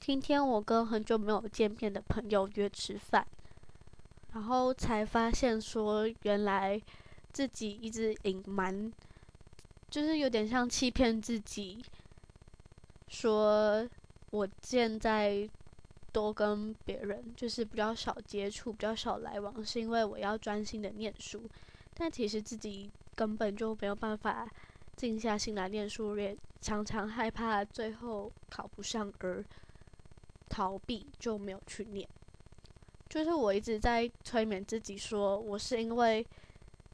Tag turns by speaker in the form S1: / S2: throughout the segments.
S1: 今天我跟很久没有见面的朋友约吃饭，然后才发现说，原来自己一直隐瞒，就是有点像欺骗自己，说我现在多跟别人就是比较少接触，比较少来往，是因为我要专心的念书，但其实自己根本就没有办法静下心来念书，也常常害怕最后考不上而。逃避就没有去念，就是我一直在催眠自己，说我是因为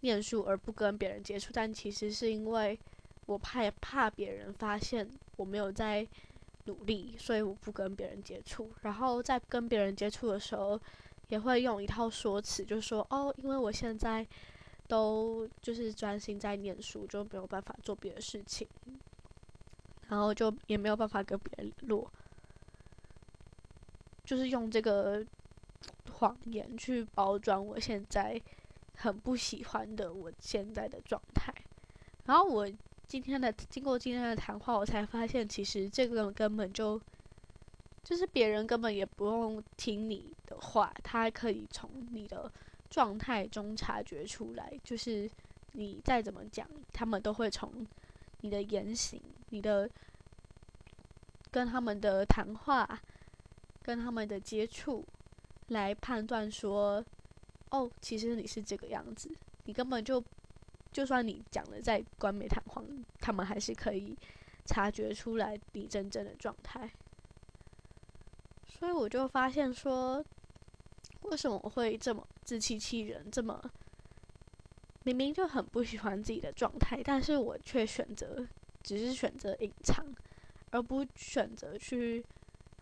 S1: 念书而不跟别人接触，但其实是因为我怕怕别人发现我没有在努力，所以我不跟别人接触。然后在跟别人接触的时候，也会用一套说辞，就说哦，因为我现在都就是专心在念书，就没有办法做别的事情，然后就也没有办法跟别人联络。就是用这个谎言去包装我现在很不喜欢的我现在的状态，然后我今天的经过今天的谈话，我才发现其实这个根本就就是别人根本也不用听你的话，他可以从你的状态中察觉出来，就是你再怎么讲，他们都会从你的言行、你的跟他们的谈话。跟他们的接触来判断说，哦，其实你是这个样子，你根本就，就算你讲的再冠冕堂皇，他们还是可以察觉出来你真正的状态。所以我就发现说，为什么我会这么自欺欺人，这么明明就很不喜欢自己的状态，但是我却选择只是选择隐藏，而不选择去。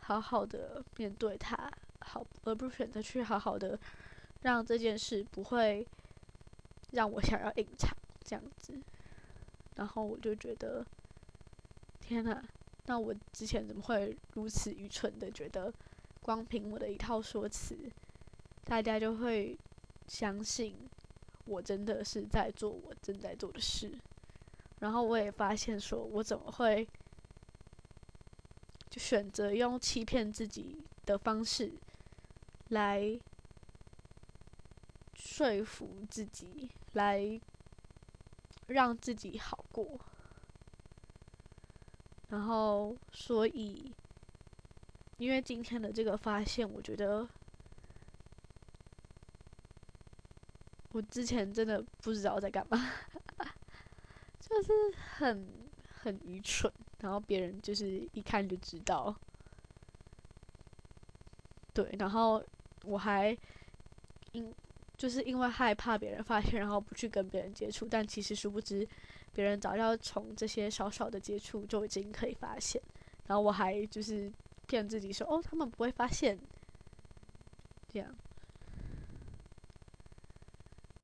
S1: 好好的面对他，好，而不是选择去好好的让这件事不会让我想要隐藏这样子。然后我就觉得，天哪！那我之前怎么会如此愚蠢的觉得，光凭我的一套说辞，大家就会相信我真的是在做我正在做的事？然后我也发现，说我怎么会？就选择用欺骗自己的方式来说服自己，来让自己好过。然后，所以，因为今天的这个发现，我觉得我之前真的不知道在干嘛，就是很很愚蠢。然后别人就是一看就知道，对，然后我还因就是因为害怕别人发现，然后不去跟别人接触，但其实殊不知，别人早要从这些小小的接触就已经可以发现，然后我还就是骗自己说，哦，他们不会发现，这样，